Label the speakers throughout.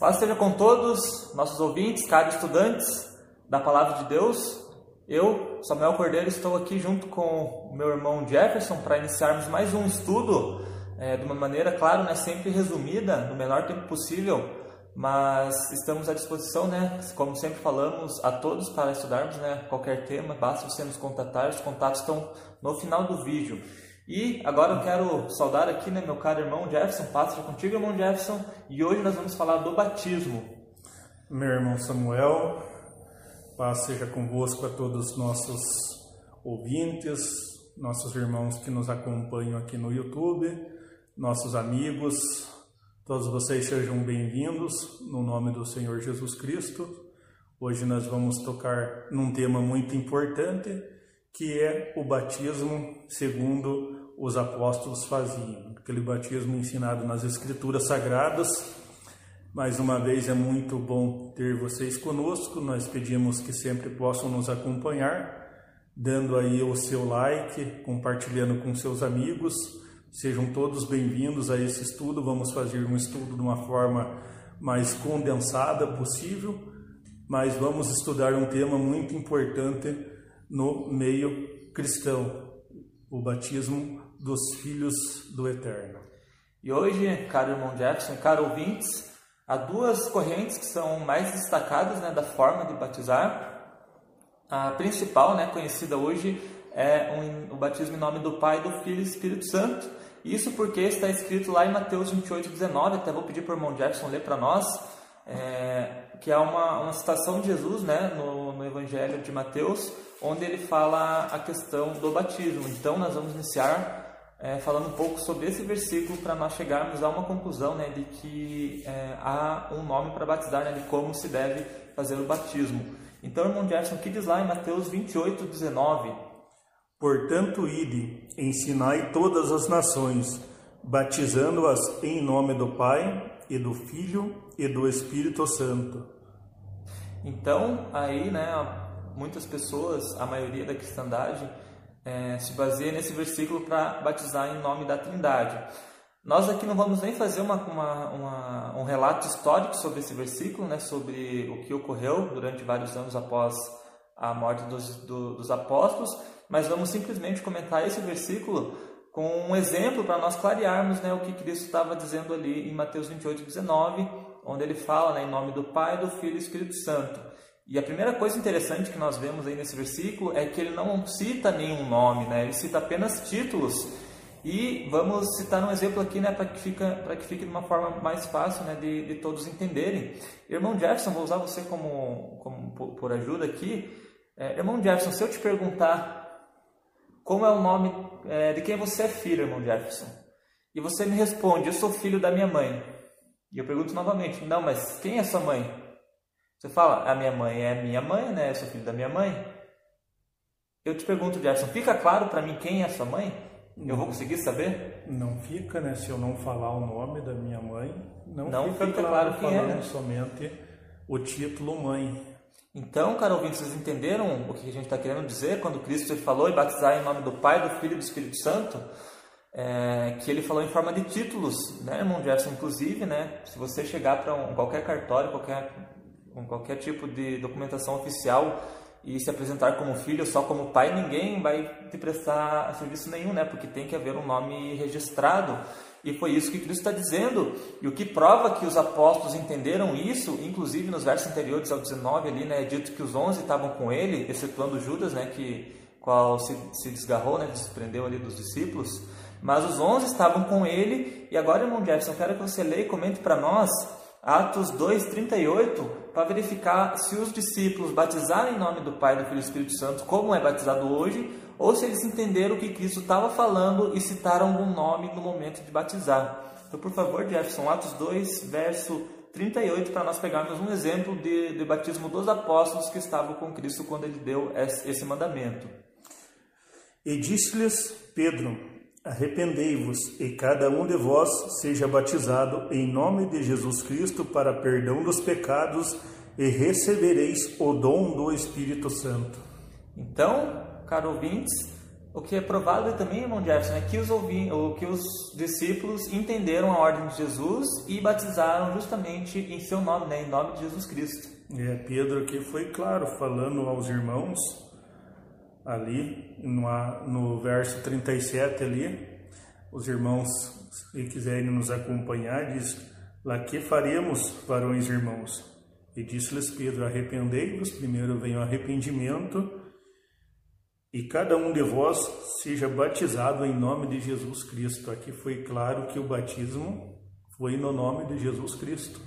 Speaker 1: Paz seja com todos, nossos ouvintes, caros estudantes da Palavra de Deus. Eu, Samuel Cordeiro, estou aqui junto com o meu irmão Jefferson para iniciarmos mais um estudo é, de uma maneira, claro, né, sempre resumida, no menor tempo possível, mas estamos à disposição, né, como sempre falamos, a todos para estudarmos né, qualquer tema, basta você nos contatar, os contatos estão no final do vídeo. E agora eu quero saudar aqui, né, meu caro irmão Jefferson, paz contigo, irmão Jefferson, e hoje nós vamos falar do batismo.
Speaker 2: Meu irmão Samuel, paz seja convosco a todos os nossos ouvintes, nossos irmãos que nos acompanham aqui no YouTube, nossos amigos, todos vocês sejam bem-vindos no nome do Senhor Jesus Cristo. Hoje nós vamos tocar num tema muito importante, que é o batismo segundo os apóstolos faziam, aquele batismo ensinado nas Escrituras Sagradas. Mais uma vez é muito bom ter vocês conosco. Nós pedimos que sempre possam nos acompanhar, dando aí o seu like, compartilhando com seus amigos. Sejam todos bem-vindos a esse estudo. Vamos fazer um estudo de uma forma mais condensada possível, mas vamos estudar um tema muito importante no meio cristão, o batismo dos filhos do Eterno.
Speaker 1: E hoje, caro irmão Jefferson, caro ouvintes, há duas correntes que são mais destacadas né, da forma de batizar. A principal, né, conhecida hoje, é um, o batismo em nome do Pai, do Filho e do Espírito Santo. Isso porque está escrito lá em Mateus 28, 19, até vou pedir para o irmão Jefferson ler para nós, é, que é uma, uma citação de Jesus né, no, no Evangelho de Mateus, onde ele fala a questão do batismo. Então, nós vamos iniciar é, falando um pouco sobre esse versículo para nós chegarmos a uma conclusão né, de que é, há um nome para batizar, né, de como se deve fazer o batismo. Então, irmão Jefferson, o que diz lá em Mateus 28, 19?
Speaker 2: Portanto, ide, ensinai todas as nações, batizando-as em nome do Pai e do Filho e do Espírito Santo.
Speaker 1: Então, aí, né, muitas pessoas, a maioria da cristandade, é, se baseia nesse versículo para batizar em nome da Trindade. Nós aqui não vamos nem fazer uma, uma, uma, um relato histórico sobre esse versículo, né, sobre o que ocorreu durante vários anos após a morte dos, do, dos apóstolos, mas vamos simplesmente comentar esse versículo com um exemplo para nós clarearmos né, o que Cristo estava dizendo ali em Mateus 28, 19, onde ele fala né, em nome do Pai, do Filho e do Espírito Santo. E a primeira coisa interessante que nós vemos aí nesse versículo é que ele não cita nenhum nome, né? ele cita apenas títulos. E vamos citar um exemplo aqui né, para que, que fique de uma forma mais fácil né, de, de todos entenderem. Irmão Jefferson, vou usar você como, como por, por ajuda aqui. É, irmão Jefferson, se eu te perguntar como é o nome é, de quem você é filho, irmão Jefferson, e você me responde, eu sou filho da minha mãe. E eu pergunto novamente, não, mas quem é sua mãe? Você fala, a minha mãe é minha mãe, né? Eu sou filho da minha mãe. Eu te pergunto, Gerson, fica claro para mim quem é sua mãe? Eu vou conseguir saber?
Speaker 2: Não fica, né? Se eu não falar o nome da minha mãe, não,
Speaker 1: não
Speaker 2: fica,
Speaker 1: fica claro, quem
Speaker 2: falando
Speaker 1: é, né?
Speaker 2: somente o título mãe.
Speaker 1: Então, caro ouvinte, vocês entenderam o que a gente está querendo dizer quando Cristo falou e batizar em nome do Pai, do Filho e do Espírito Santo? É, que ele falou em forma de títulos, né, irmão Jefferson? Inclusive, né, se você chegar para um, qualquer cartório, qualquer com qualquer tipo de documentação oficial e se apresentar como filho só como pai, ninguém vai te prestar serviço nenhum, né? Porque tem que haver um nome registrado. E foi isso que Cristo está dizendo. E o que prova que os apóstolos entenderam isso, inclusive nos versos anteriores ao 19 ali, né? É dito que os 11 estavam com ele, excetuando Judas, né? Que qual se, se desgarrou, né? Se prendeu ali dos discípulos. Mas os 11 estavam com ele. E agora, irmão Jefferson, quero que você leia e comente para nós Atos 2:38 para verificar se os discípulos batizaram em nome do Pai, do Filho e do Espírito Santo, como é batizado hoje, ou se eles entenderam o que Cristo estava falando e citaram algum nome no momento de batizar. Então, por favor, Jefferson, Atos 2, verso 38 para nós pegarmos um exemplo de, de batismo dos apóstolos que estavam com Cristo quando ele deu esse mandamento.
Speaker 2: E disse-lhes Pedro: Arrependei-vos, e cada um de vós seja batizado em nome de Jesus Cristo para perdão dos pecados, e recebereis o dom do Espírito Santo.
Speaker 1: Então, caro ouvintes, o que é provável também, irmão Jefferson, é que os, ouvi, que os discípulos entenderam a ordem de Jesus e batizaram justamente em seu nome, né, em nome de Jesus Cristo.
Speaker 2: É, Pedro aqui foi claro, falando aos irmãos, ali no, no verso 37 ali, os irmãos, se quiserem nos acompanhar, diz, lá que faremos, varões irmãos? E disse-lhes Pedro, arrependei-vos, primeiro vem o arrependimento, e cada um de vós seja batizado em nome de Jesus Cristo. Aqui foi claro que o batismo foi no nome de Jesus Cristo.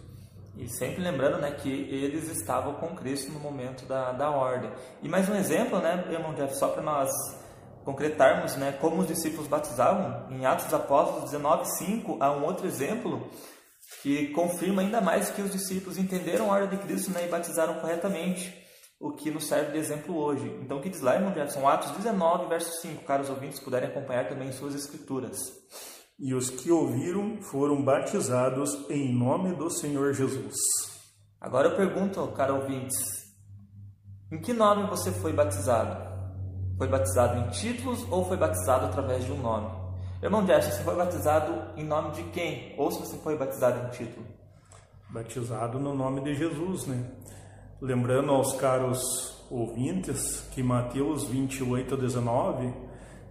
Speaker 1: E sempre lembrando né, que eles estavam com Cristo no momento da, da ordem. E mais um exemplo, né, irmão Jeff, só para nós concretarmos né, como os discípulos batizavam, em Atos dos Apóstolos 19, 5, há um outro exemplo que confirma ainda mais que os discípulos entenderam a ordem de Cristo né, e batizaram corretamente o que nos serve de exemplo hoje. Então, o que diz lá, irmão Jefferson? Atos 19, verso 5. Caros ouvintes, puderem acompanhar também suas escrituras.
Speaker 2: E os que ouviram foram batizados em nome do Senhor Jesus.
Speaker 1: Agora eu pergunto, caro ouvintes, em que nome você foi batizado? Foi batizado em títulos ou foi batizado através de um nome? Irmão Jefferson, você foi batizado em nome de quem? Ou se você foi batizado em título?
Speaker 2: Batizado no nome de Jesus, né? Lembrando aos caros ouvintes que Mateus 28 a 19,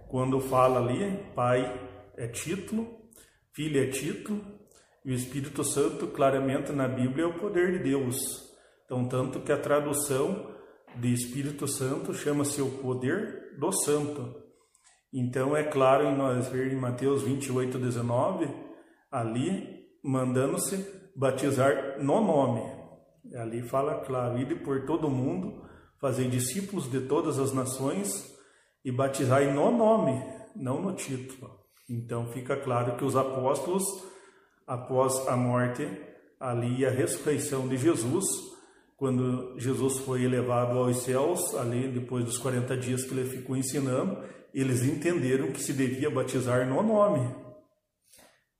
Speaker 2: quando fala ali, Pai é título, Filho é título, e o Espírito Santo, claramente na Bíblia, é o poder de Deus. Então, tanto que a tradução de Espírito Santo chama-se o poder do Santo. Então, é claro em nós ver em Mateus 28, 19, ali, mandando-se batizar no nome. Ali fala claro, ide por todo mundo, fazer discípulos de todas as nações e batizar no nome, não no título. Então fica claro que os apóstolos, após a morte ali a ressurreição de Jesus, quando Jesus foi elevado aos céus, ali depois dos 40 dias que ele ficou ensinando, eles entenderam que se devia batizar no nome,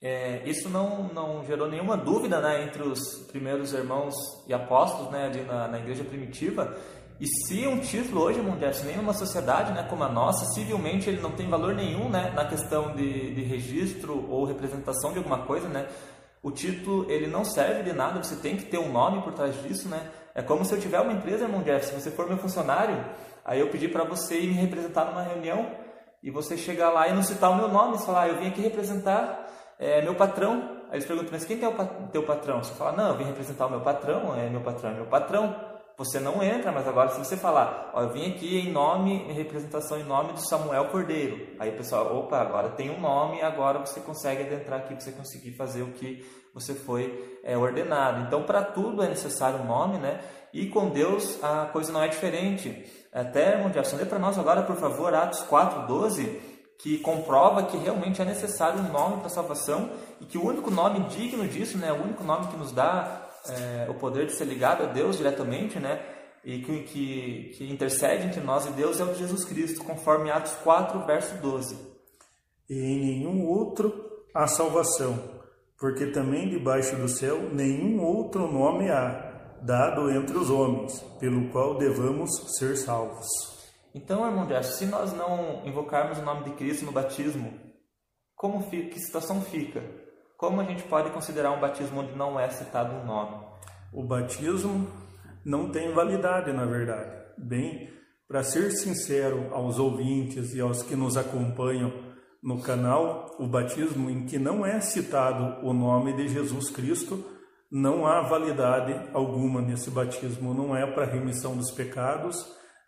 Speaker 1: é, isso não, não gerou nenhuma dúvida né, entre os primeiros irmãos e apóstolos né, na, na igreja primitiva. E se um título hoje, Mundial, nem numa sociedade né, como a nossa, civilmente ele não tem valor nenhum né, na questão de, de registro ou representação de alguma coisa, né? O título ele não serve de nada, você tem que ter um nome por trás disso, né? É como se eu tiver uma empresa, irmão Jeff, se você for meu funcionário, aí eu pedir para você ir me representar numa reunião e você chegar lá e não citar o meu nome, e falar, ah, eu vim aqui representar é meu patrão. Aí eles perguntam, mas quem é o teu patrão? Você fala, não, eu vim representar o meu patrão, é meu patrão, é meu patrão. Você não entra, mas agora se você falar, ó, eu vim aqui em nome, em representação em nome de Samuel Cordeiro. Aí o pessoal, opa, agora tem um nome, agora você consegue adentrar aqui, você conseguir fazer o que você foi é, ordenado. Então, para tudo é necessário um nome, né? E com Deus a coisa não é diferente. Até, irmão Jefferson, lê para nós agora, por favor, Atos 4, 12 que comprova que realmente é necessário um nome para salvação e que o único nome digno disso, né, o único nome que nos dá é, o poder de ser ligado a Deus diretamente, né, e que, que, que, intercede entre nós e Deus é o de Jesus Cristo, conforme Atos 4, verso 12.
Speaker 2: E em nenhum outro há salvação, porque também debaixo do céu nenhum outro nome há, dado entre os homens, pelo qual devamos ser salvos.
Speaker 1: Então, irmão Jess, se nós não invocarmos o nome de Cristo no batismo, como fica, que situação fica? Como a gente pode considerar um batismo onde não é citado um nome?
Speaker 2: O batismo não tem validade, na verdade. Bem, para ser sincero aos ouvintes e aos que nos acompanham no canal, o batismo em que não é citado o nome de Jesus Cristo, não há validade alguma nesse batismo. Não é para remissão dos pecados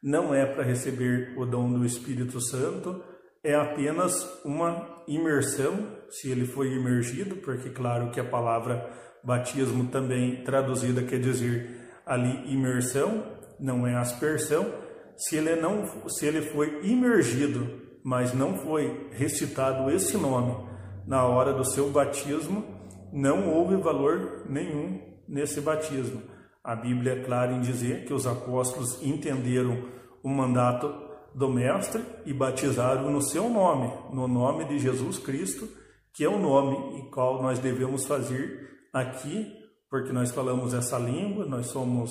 Speaker 2: não é para receber o dom do Espírito Santo, é apenas uma imersão, se ele foi imergido, porque claro que a palavra batismo também traduzida quer dizer ali imersão, não é aspersão. Se ele não, se ele foi imergido, mas não foi recitado esse nome na hora do seu batismo, não houve valor nenhum nesse batismo. A Bíblia é clara em dizer que os apóstolos entenderam o mandato do Mestre e batizaram no seu nome, no nome de Jesus Cristo, que é o nome em qual nós devemos fazer aqui, porque nós falamos essa língua, nós somos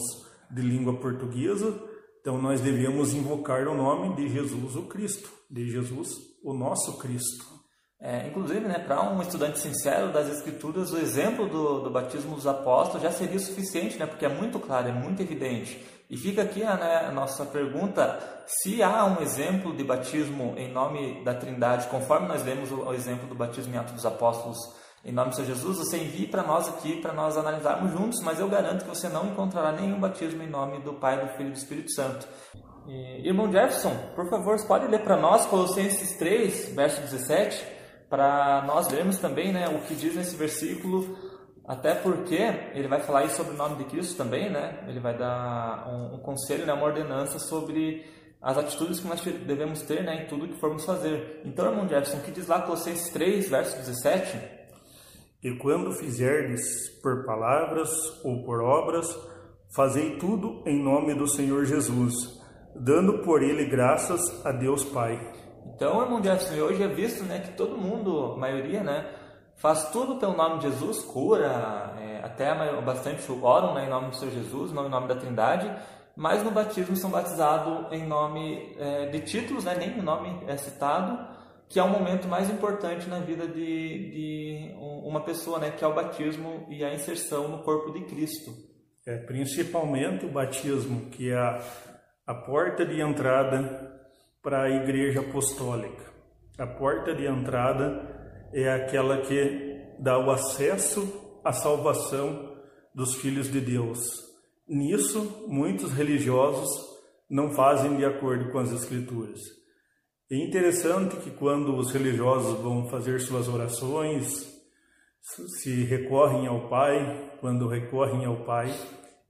Speaker 2: de língua portuguesa, então nós devemos invocar o nome de Jesus o Cristo, de Jesus o nosso Cristo.
Speaker 1: É, inclusive, né, para um estudante sincero das Escrituras, o exemplo do, do batismo dos apóstolos já seria suficiente, né, porque é muito claro, é muito evidente. E fica aqui né, a nossa pergunta: se há um exemplo de batismo em nome da Trindade, conforme nós lemos o, o exemplo do batismo em Atos dos Apóstolos em nome do Senhor Jesus, você envie para nós aqui para nós analisarmos juntos, mas eu garanto que você não encontrará nenhum batismo em nome do Pai, do Filho e do Espírito Santo. E, irmão Jefferson, por favor, pode ler para nós Colossenses 3, verso 17? Para nós lermos também né, o que diz nesse versículo, até porque ele vai falar aí sobre o nome de Cristo também, né? ele vai dar um, um conselho, né, uma ordenança sobre as atitudes que nós devemos ter né, em tudo que formos fazer. Então, irmão Jefferson, o que diz lá Colossenses 3, verso 17?
Speaker 2: E quando fizerdes por palavras ou por obras, fazei tudo em nome do Senhor Jesus, dando por ele graças a Deus Pai.
Speaker 1: Então, irmão Jefferson, hoje é visto né, que todo mundo, a maioria, né, faz tudo pelo nome de Jesus, cura, é, até bastante oram né, em nome do Senhor Jesus, em nome da Trindade, mas no batismo são batizados em nome é, de títulos, né, nem o nome é citado, que é o momento mais importante na vida de, de uma pessoa, né, que é o batismo e a inserção no corpo de Cristo.
Speaker 2: É, principalmente o batismo, que é a porta de entrada para a Igreja Apostólica. A porta de entrada é aquela que dá o acesso à salvação dos filhos de Deus. Nisso, muitos religiosos não fazem de acordo com as Escrituras. É interessante que quando os religiosos vão fazer suas orações, se recorrem ao Pai, quando recorrem ao Pai,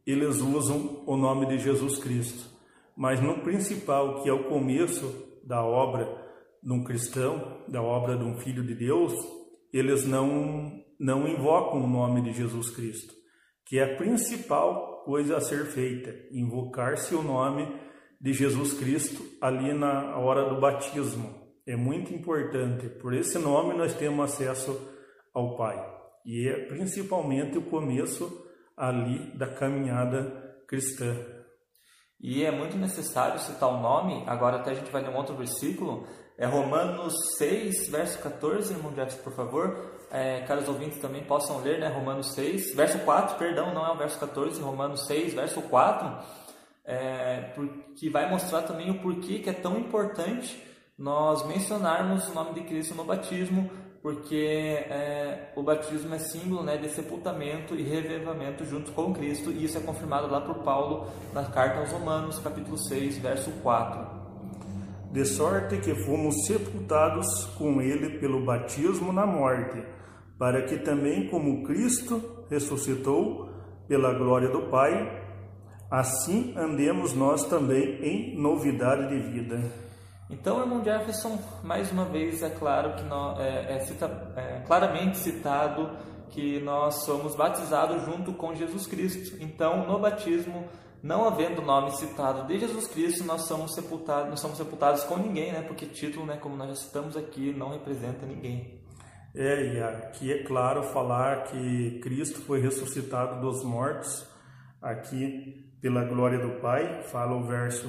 Speaker 2: eles usam o nome de Jesus Cristo mas no principal, que é o começo da obra de um cristão, da obra de um filho de Deus, eles não, não invocam o nome de Jesus Cristo, que é a principal coisa a ser feita, invocar-se o nome de Jesus Cristo ali na hora do batismo. É muito importante, por esse nome nós temos acesso ao Pai. E é principalmente o começo ali da caminhada cristã.
Speaker 1: E é muito necessário citar o nome, agora até a gente vai ler um outro versículo, é Romanos 6, verso 14, irmão Jefferson, por favor. É, caros ouvintes também possam ler, né? Romanos 6, verso 4, perdão, não é o verso 14, Romanos 6, verso 4, é, que vai mostrar também o porquê que é tão importante nós mencionarmos o nome de Cristo no batismo, porque é, o batismo é símbolo né, de sepultamento e revivamento junto com Cristo, e isso é confirmado lá por Paulo na carta aos Romanos, capítulo 6, verso 4.
Speaker 2: De sorte que fomos sepultados com ele pelo batismo na morte, para que também, como Cristo ressuscitou pela glória do Pai, assim andemos nós também em novidade de vida.
Speaker 1: Então, irmão Jefferson, mais uma vez, é claro que nós, é, é, cita, é, claramente citado que nós somos batizados junto com Jesus Cristo. Então, no batismo, não havendo nome citado de Jesus Cristo, nós somos sepultados, não somos sepultados com ninguém, né? Porque título, né, como nós já citamos aqui, não representa ninguém.
Speaker 2: É, e aqui é claro falar que Cristo foi ressuscitado dos mortos, aqui pela glória do Pai, fala o verso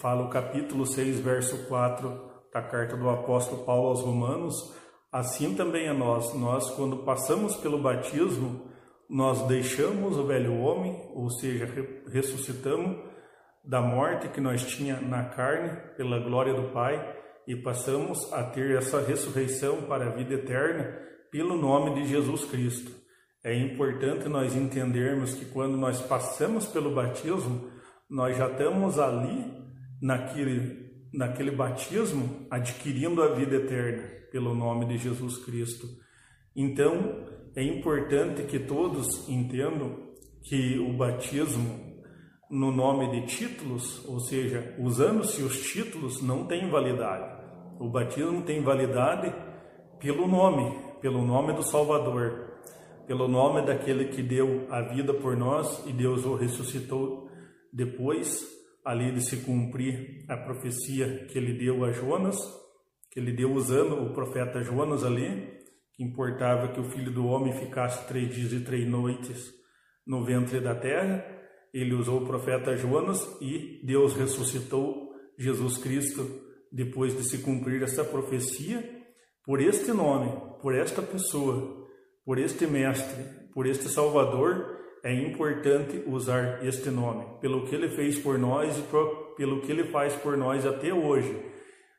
Speaker 2: fala o capítulo 6, verso 4 da carta do apóstolo Paulo aos Romanos, assim também é nós. Nós, quando passamos pelo batismo, nós deixamos o velho homem, ou seja, ressuscitamos da morte que nós tinha na carne pela glória do Pai e passamos a ter essa ressurreição para a vida eterna pelo nome de Jesus Cristo. É importante nós entendermos que quando nós passamos pelo batismo, nós já estamos ali naquele, naquele batismo adquirindo a vida eterna pelo nome de Jesus Cristo. Então, é importante que todos entendam que o batismo no nome de títulos, ou seja, usando-se os títulos, não tem validade. O batismo tem validade pelo nome, pelo nome do Salvador. pelo nome daquele que deu a vida por nós e Deus o ressuscitou depois, ali de se cumprir a profecia que ele deu a Jonas, que ele deu usando o profeta Jonas ali, que importava que o filho do homem ficasse três dias e três noites no ventre da terra. Ele usou o profeta Jonas e Deus ressuscitou Jesus Cristo depois de se cumprir essa profecia por este nome, por esta pessoa, por este mestre, por este Salvador, é importante usar este nome, pelo que ele fez por nós e pelo que ele faz por nós até hoje.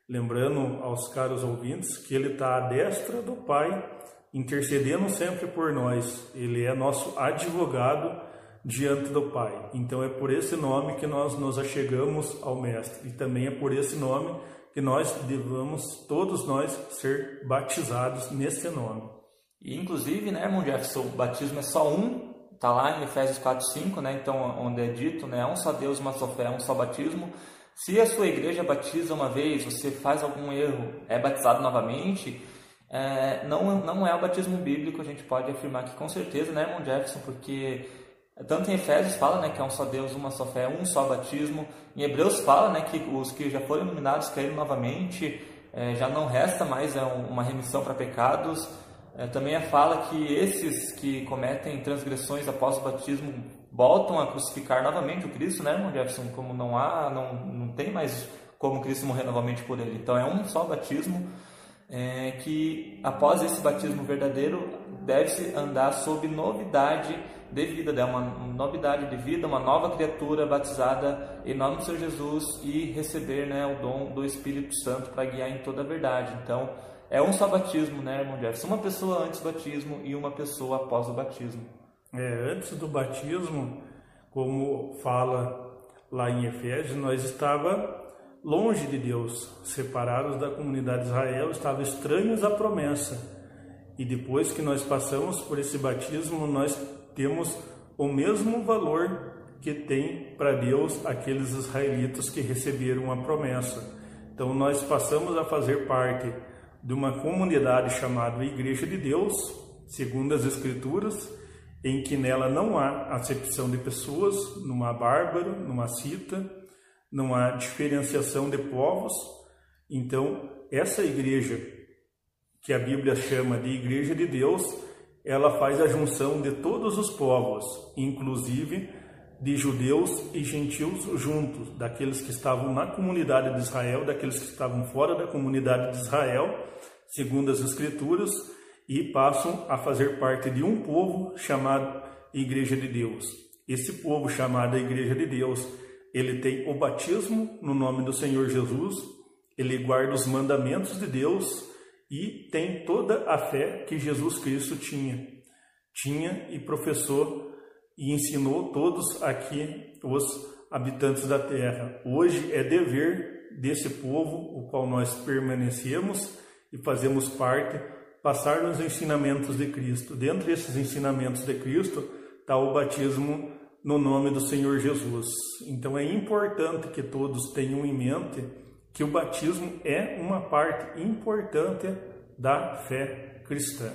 Speaker 2: Lembrando aos caros ouvintes que ele está à destra do Pai, intercedendo sempre por nós. Ele é nosso advogado diante do Pai. Então é por esse nome que nós nos achegamos ao Mestre. E também é por esse nome que nós devemos, todos nós, ser batizados nesse nome.
Speaker 1: E inclusive, né, irmão Jefferson, o batismo é só um, tá lá em Efésios 4, 5, né, então onde é dito, né, um só Deus, uma só fé, um só batismo. Se a sua igreja batiza uma vez, você faz algum erro, é batizado novamente, é, não, não é o batismo bíblico, a gente pode afirmar que com certeza, né, irmão Jefferson, porque tanto em Efésios fala né, que é um só Deus, uma só fé, um só batismo. Em Hebreus fala né, que os que já foram iluminados caíram novamente, é, já não resta mais é, uma remissão para pecados. É, também é fala que esses que cometem transgressões após o batismo voltam a crucificar novamente o Cristo, né, irmão Jefferson? Como não há, não, não tem mais como Cristo morrer novamente por ele. Então é um só batismo é, que após esse batismo verdadeiro deve-se andar sob novidade de vida, é uma novidade de vida, uma nova criatura batizada em nome do Senhor Jesus e receber né, o dom do Espírito Santo para guiar em toda a verdade. Então, é um só batismo, né, irmão Jefferson? Uma pessoa antes do batismo e uma pessoa após o batismo.
Speaker 2: É, antes do batismo, como fala lá em Efésios, nós estava longe de Deus, separados da comunidade de Israel, estavam estranhos à promessa. E depois que nós passamos por esse batismo, nós temos o mesmo valor que tem para Deus aqueles israelitas que receberam a promessa. Então nós passamos a fazer parte de uma comunidade chamada Igreja de Deus, segundo as Escrituras, em que nela não há acepção de pessoas, não há bárbaro, não há cita, não há diferenciação de povos. Então, essa igreja que a Bíblia chama de Igreja de Deus, ela faz a junção de todos os povos, inclusive de judeus e gentios juntos, daqueles que estavam na comunidade de Israel, daqueles que estavam fora da comunidade de Israel, segundo as Escrituras, e passam a fazer parte de um povo chamado Igreja de Deus. Esse povo chamado Igreja de Deus, ele tem o batismo no nome do Senhor Jesus, ele guarda os mandamentos de Deus e tem toda a fé que Jesus Cristo tinha. Tinha e professou e ensinou todos aqui os habitantes da terra. Hoje é dever desse povo, o qual nós permanecemos e fazemos parte, passar nos ensinamentos de Cristo. Dentro desses ensinamentos de Cristo está o batismo no nome do Senhor Jesus. Então é importante que todos tenham em mente que o batismo é uma parte importante da fé cristã.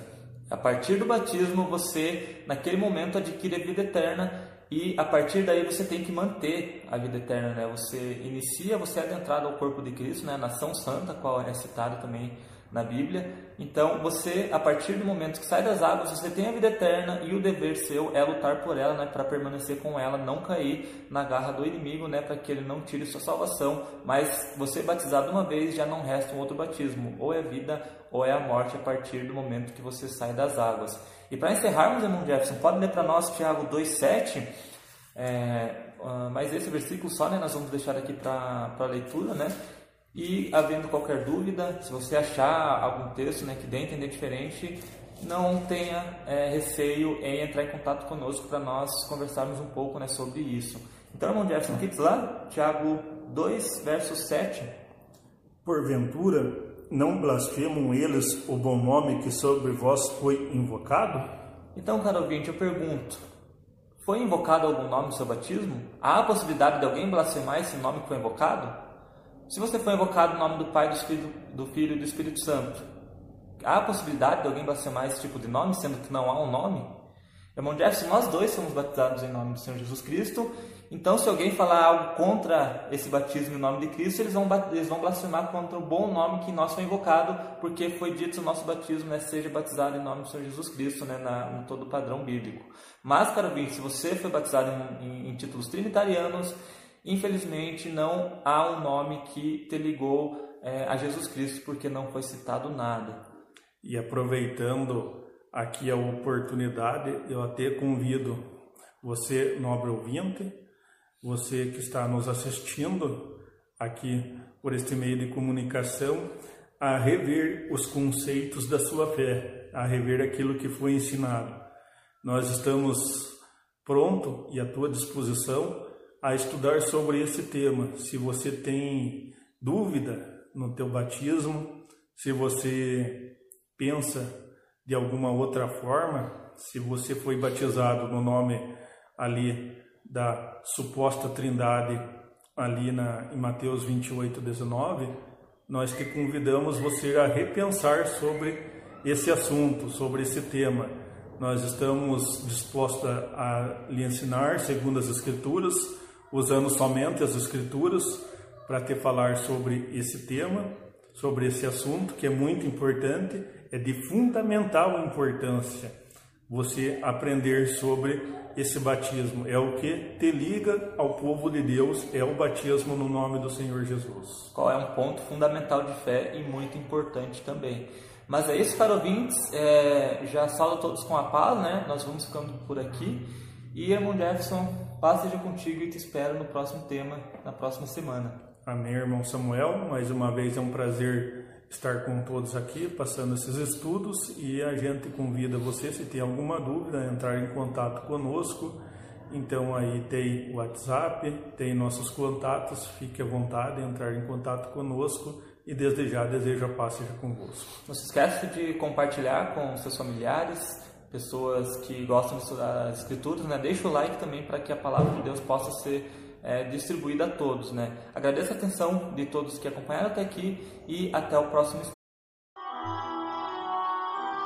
Speaker 1: A partir do batismo, você, naquele momento, adquire a vida eterna e a partir daí você tem que manter a vida eterna. Né? Você inicia, você é adentrado ao corpo de Cristo, né? nação santa, qual é citado também na Bíblia. Então, você, a partir do momento que sai das águas, você tem a vida eterna e o dever seu é lutar por ela, né, para permanecer com ela, não cair na garra do inimigo, né, para que ele não tire sua salvação. Mas você batizado uma vez já não resta um outro batismo, ou é vida ou é a morte a partir do momento que você sai das águas. E para encerrarmos, irmão Jefferson, pode ler para nós Tiago 2,7. É, uh, mas esse versículo só né, nós vamos deixar aqui para a leitura, né? E havendo qualquer dúvida, se você achar algum texto né, que dê a entender diferente, não tenha é, receio em entrar em contato conosco para nós conversarmos um pouco né, sobre isso. Então, irmão Jefferson, o que diz lá? Tiago 2, verso 7.
Speaker 2: Porventura, não blasfemam eles o bom nome que sobre vós foi invocado?
Speaker 1: Então, caro ouvinte, eu pergunto: foi invocado algum nome no seu batismo? Há a possibilidade de alguém blasfemar esse nome que foi invocado? Se você for invocado o nome do Pai, do, Espírito, do Filho e do Espírito Santo, há a possibilidade de alguém blasfemar esse tipo de nome, sendo que não há um nome? Irmão Jefferson, nós dois somos batizados em nome do Senhor Jesus Cristo. Então, se alguém falar algo contra esse batismo em nome de Cristo, eles vão, eles vão blasfemar contra o bom nome que nós foi invocado, porque foi dito o nosso batismo, né, seja batizado em nome do Senhor Jesus Cristo, né, na, no todo o padrão bíblico. Mas, caro ouvinte, se você foi batizado em, em, em títulos trinitarianos, infelizmente não há um nome que te ligou é, a Jesus Cristo, porque não foi citado nada.
Speaker 2: E aproveitando aqui a oportunidade, eu até convido você, nobre ouvinte, você que está nos assistindo aqui por este meio de comunicação, a rever os conceitos da sua fé, a rever aquilo que foi ensinado. Nós estamos pronto e à tua disposição a estudar sobre esse tema. Se você tem dúvida no teu batismo, se você pensa de alguma outra forma, se você foi batizado no nome ali da suposta trindade ali na, em Mateus 28, 19, nós te convidamos você a repensar sobre esse assunto, sobre esse tema. Nós estamos dispostos a lhe ensinar segundo as Escrituras, usando somente as Escrituras para te falar sobre esse tema, sobre esse assunto que é muito importante é de fundamental importância você aprender sobre esse batismo. É o que te liga ao povo de Deus, é o batismo no nome do Senhor Jesus.
Speaker 1: Qual é um ponto fundamental de fé e muito importante também. Mas é isso, caros ouvintes. É, já saúdo todos com a paz, né? Nós vamos ficando por aqui. E, irmão Jefferson, paz seja contigo e te espero no próximo tema, na próxima semana.
Speaker 2: Amém, irmão Samuel. Mais uma vez é um prazer estar com todos aqui, passando esses estudos e a gente convida você, se tem alguma dúvida, a entrar em contato conosco. Então aí tem o WhatsApp, tem nossos contatos, fique à vontade de entrar em contato conosco e desde já desejo a paz seja convosco.
Speaker 1: Não se esqueça de compartilhar com seus familiares, pessoas que gostam de estudar as escrituras, né? Deixa o like também para que a palavra de Deus possa ser é, distribuída a todos. Né? Agradeço a atenção de todos que acompanharam até aqui e até o próximo.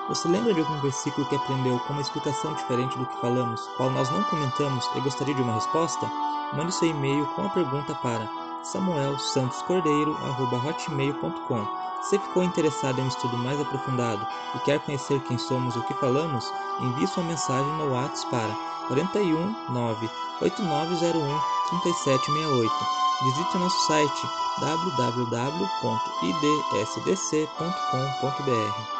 Speaker 3: Você lembra de algum versículo que aprendeu com uma explicação diferente do que falamos, qual nós não comentamos e gostaria de uma resposta? Mande seu e-mail com a pergunta para samuelsantoscordeiro.hotmail.com Se ficou interessado em um estudo mais aprofundado e quer conhecer quem somos e o que falamos, envie sua mensagem no WhatsApp para 41 9 8901 3768. Visite o nosso site www.idsdc.com.br.